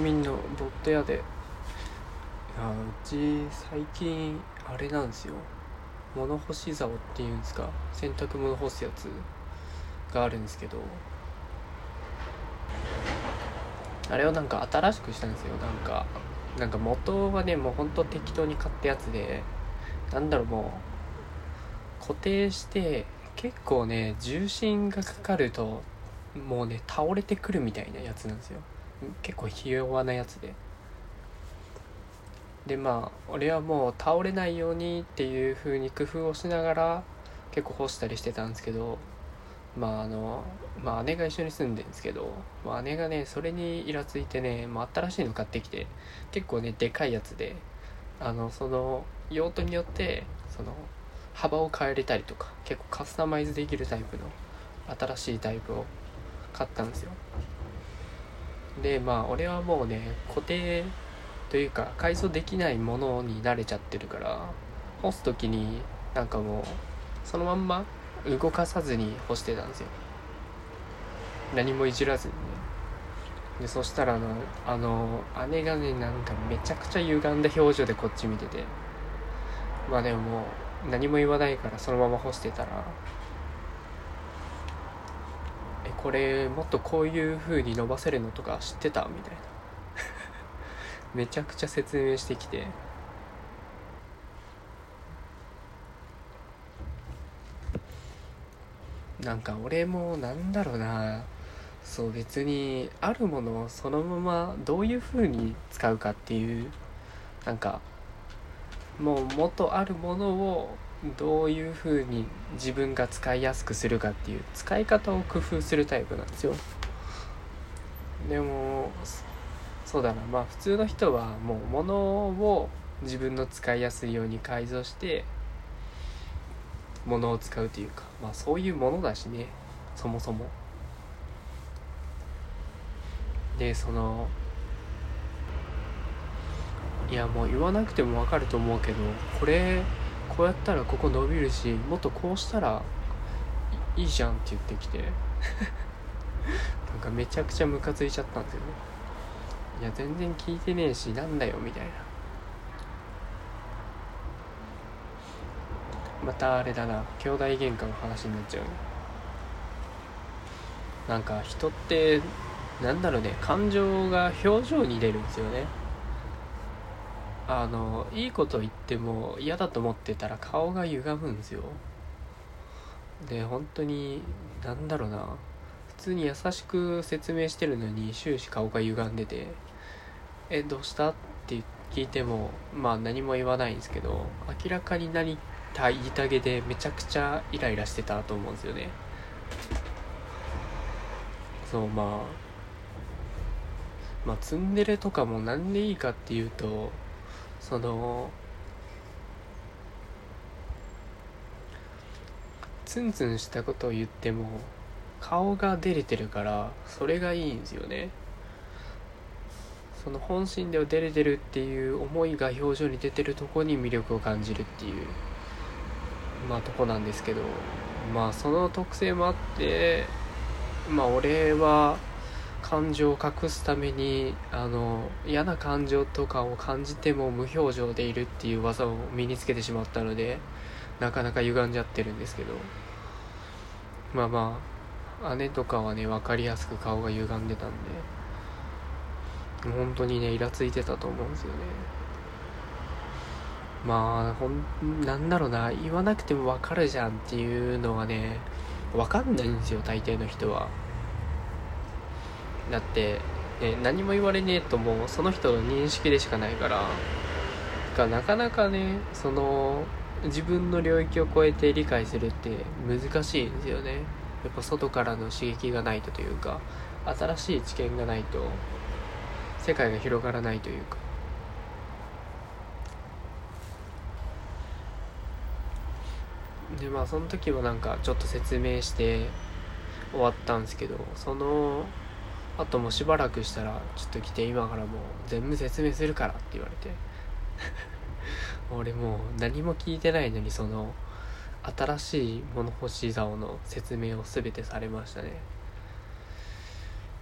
民のボット屋で。いやうち最近あれなんですよ。物干し竿っていうんですか。洗濯物干すやつがあるんですけど。あれをなんか新しくしたんですよ。なんかなんか元はねもうほんと適当に買ったやつで。なんだろうもう固定して結構ね重心がかかるともうね倒れてくるみたいなやつなんですよ。結構ひ弱なやつで。でまあ俺はもう倒れないようにっていう風に工夫をしながら結構干したりしてたんですけどまああのまあ姉が一緒に住んでるんですけど、まあ、姉がねそれにイラついてね、まあ、新しいの買ってきて結構ねでかいやつであのその用途によってその幅を変えれたりとか結構カスタマイズできるタイプの新しいタイプを買ったんですよ。でまあ俺はもうね固定というか改造できないものに慣れちゃってるから干す時になんかもうそのまんま動かさずに干してたんですよ。何もいじらずにね。でそしたらあの姉がねなんかめちゃくちゃ歪んだ表情でこっち見てて。まあでももう何も言わないからそのまま干してたら「これもっとこういう風に伸ばせるのとか知ってた?」みたいな。めちゃくちゃ説明してきて。なんか俺もなんだろうな。そう別にあるものをそのままどういう風に使うかっていう。なんかもう元あるものをどういう風に自分が使いやすくするかっていう使い方を工夫するタイプなんですよ。でもそうだな。まあ普通の人はもう物を自分の使いやすいように改造して物を使うというかまあそういうものだしね。そもそも。でそのいやもう言わなくてもわかると思うけどこれこうやったらここ伸びるしもっとこうしたらいいじゃんって言ってきて。なんかめちゃくちゃムカついちゃったんですよね。いや全然聞いてねえしなんだよみたいな。またあれだな。兄弟喧嘩の話になっちゃうねなんか人ってなんだろうね。感情が表情に出るんですよねあのいいこと言っても嫌だと思ってたら顔が歪むんですよで本当になんだろうな普通に優しく説明してるのに終始顔が歪んでて「えどうした?」って聞いてもまあ何も言わないんですけど明らかに何た言いたげでめちゃくちゃイライラしてたと思うんですよねそうまあまあツンデレとかも何でいいかっていうとそのツンツンしたことを言っても顔が出れてるからそれがいいんですよね。その本心では出れてるっていう思いが表情に出てるとこに魅力を感じるっていうまあとこなんですけどまあその特性もあってまあ俺は感情を隠すためにあの嫌な感情とかを感じても無表情でいるっていう技を身につけてしまったのでなかなか歪んじゃってるんですけど。まあまあ姉とかはね分かりやすく顔が歪んでたんで本当にねイラついてたと思うんですよね。まあほんなんだろうな言わなくても分かるじゃんっていうのはね分かんないんですよ大抵の人は。だって、ね、何も言われねえともうその人の認識でしかないからかなかなかねその自分の領域を超えて理解するって難しいんですよね。やっぱ外からの刺激がないとというか新しい知見がないと世界が広がらないというか。でまあその時はなんかちょっと説明して終わったんですけどそのあともうしばらくしたらちょっと来て今からもう全部説明するからって言われて。俺もう何も聞いてないのにその新しい物干し竿の説明を全てされましたね。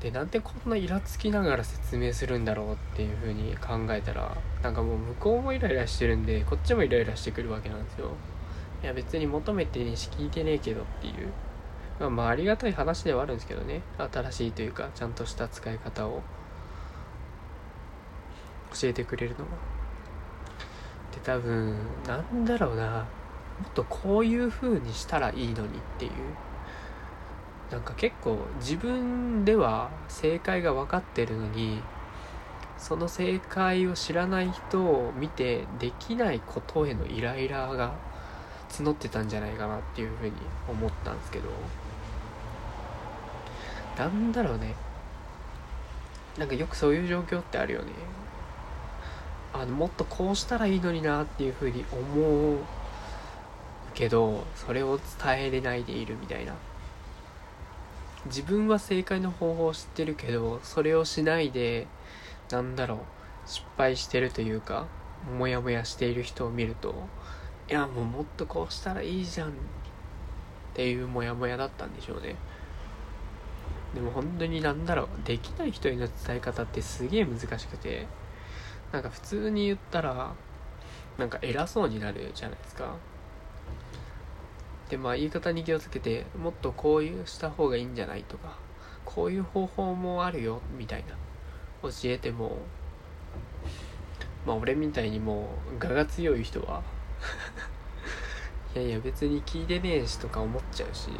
でなんでこんなイラつきながら説明するんだろうっていう風に考えたらなんかもう向こうもイライラしてるんでこっちもイライラしてくるわけなんですよ。いや別に求めてねし聞いてねえけどっていう。まあまあありがたい話ではあるんですけどね。新しいというかちゃんとした使い方を。教えてくれるのはで多分なんだろうな。もっとこういう風にしたらいいのにっていう。なんか結構自分では正解が分かってるのにその正解を知らない人を見てできないことへのイライラが募ってたんじゃないかなっていうふうに思ったんですけど。なんだろうね。なんかよくそういう状況ってあるよね。あのもっとこうしたらいいのになっていうふうに思うけどそれを伝えれないでいるみたいな。自分は正解の方法を知ってるけどそれをしないでなんだろう失敗してるというかモヤモヤしている人を見るといやもうもっとこうしたらいいじゃんっていうモヤモヤだったんでしょうね。でも本当になんだろうできない人への伝え方ってすげえ難しくてなんか普通に言ったらなんか偉そうになるじゃないですか。でまあ言い方に気をつけてもっとこういうした方がいいんじゃないとかこういう方法もあるよみたいな教えてもまあ俺みたいにもう我が強い人は いやいや別に聞いてねえしとか思っちゃうし。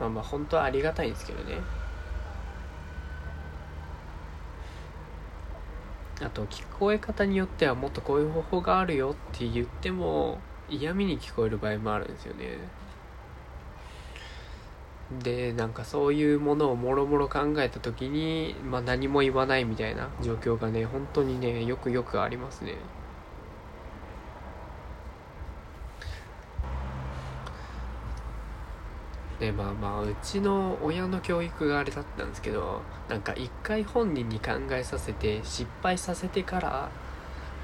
まあまあ本当はありがたいんですけどね。あと聞こえ方によってはもっとこういう方法があるよって言っても嫌味に聞こえる場合もあるんですよね。でなんかそういうものをもろもろ考えた時に、まあ、何も言わないみたいな状況がね本当にねよくよくありますね。でまあまあうちの親の教育があれだったんですけどなんか一回本人に考えさせて失敗させてから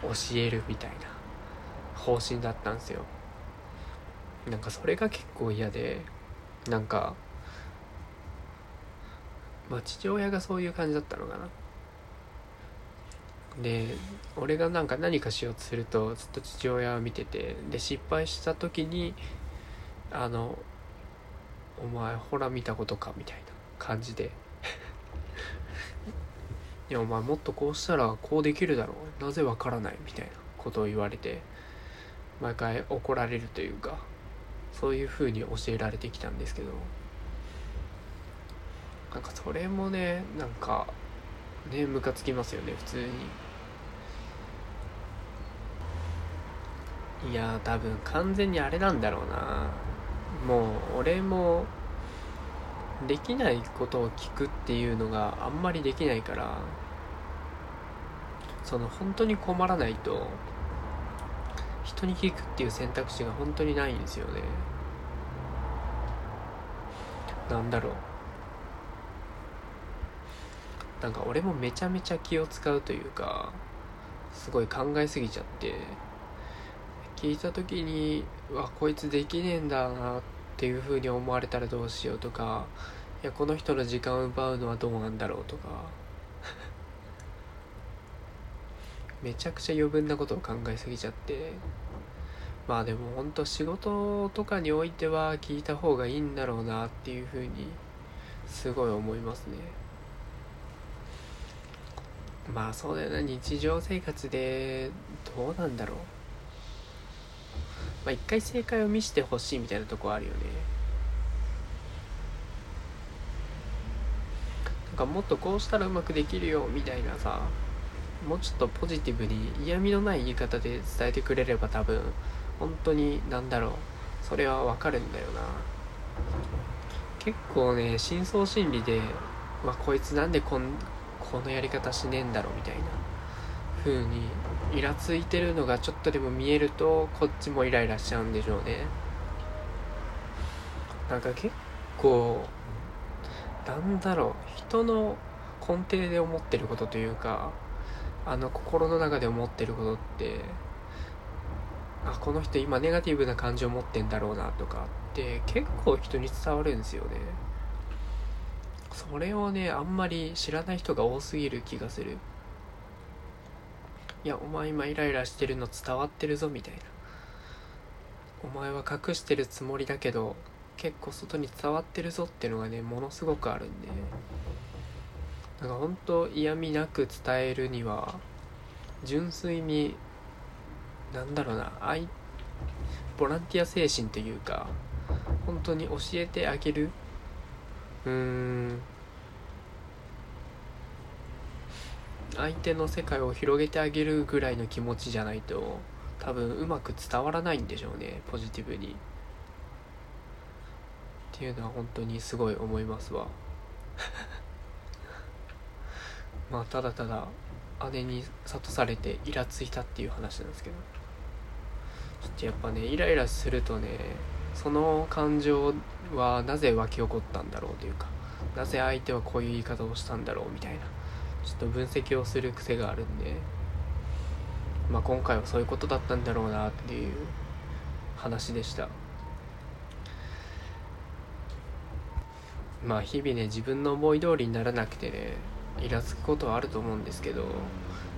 教えるみたいな方針だったんですよ。なんかそれが結構嫌でなんかまあ父親がそういう感じだったのかな。で俺がなんか何かしようとするとずっと父親は見ててで失敗した時にあのお前ほら見たことかみたいな感じで。いやお前もっとこうしたらこうできるだろう。なぜわからないみたいなことを言われて毎回怒られるというかそういう風に教えられてきたんですけど。なんかそれもねなんかねムカつきますよね普通に。いや多分完全にあれなんだろうな。もう俺もできないことを聞くっていうのがあんまりできないからその本当に困らないと人に聞くっていう選択肢が本当にないんですよね。なんだろう。なんか俺もめちゃめちゃ気を使うというかすごい考えすぎちゃって聞いた時にわこいつできねえんだなってていう風に思われたらどうしようとかいやこの人の時間を奪うのはどうなんだろうとか。めちゃくちゃ余分なことを考えすぎちゃって。まあでも本当仕事とかにおいては聞いた方がいいんだろうなっていう風にすごい思いますね。まあそうだよな日常生活でどうなんだろう。まあ一回正解を見せてほしいみたいなとこあるよね。なんかもっとこうしたらうまくできるよみたいなさもうちょっとポジティブに嫌味のない言い方で伝えてくれれば多分本当になんだろうそれはわかるんだよな。結構ね深層心理で、まあ、こいつなんでこんこのやり方しねえんだろうみたいな風にイラついてるのがちょっとでも見えるとこっちもイライラしちゃうんでしょうね。なんか結構なんだろう人の根底で思ってることというかあの心の中で思ってることってあこの人今ネガティブな感情を持ってんだろうなとかって結構人に伝わるんですよね。それをねあんまり知らない人が多すぎる気がする。いやお前今イライラしてるの伝わってるぞみたいな。お前は隠してるつもりだけど結構外に伝わってるぞっていうのがねものすごくあるんで。なんか本当嫌味なく伝えるには純粋になんだろうな愛ボランティア精神というか本当に教えてあげる。うーん。相手の世界を広げてあげるぐらいの気持ちじゃないと多分うまく伝わらないんでしょうねポジティブに。っていうのは本当にすごい思いますわ。まあただただ姉に諭されてイラついたっていう話なんですけど。ちょっとやっぱねイライラするとねその感情はなぜ湧き起こったんだろうというかなぜ相手はこういう言い方をしたんだろうみたいな。ちょっと分析をする癖があるんで、まあ、今回はそういうことだったんだろうなっていう話でした。まあ日々ね自分の思い通りにならなくてねイラつくことはあると思うんですけど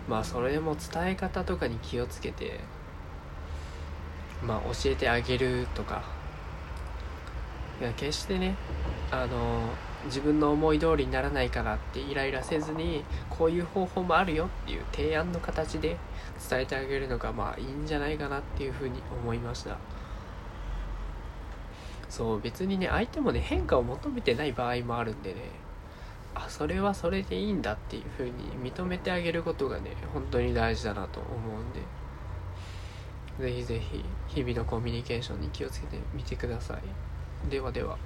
まあそれも伝え方とかに気をつけてまあ教えてあげるとか。いや決してねあの自分の思い通りにならないからってイライラせずにこういう方法もあるよっていう提案の形で伝えてあげるのがまあいいんじゃないかなっていうふうに思いました。そう別にね相手もね変化を求めてない場合もあるんでねあそれはそれでいいんだっていうふうに認めてあげることがね本当に大事だなと思うんでぜひぜひ日々のコミュニケーションに気をつけてみてください。ではでは。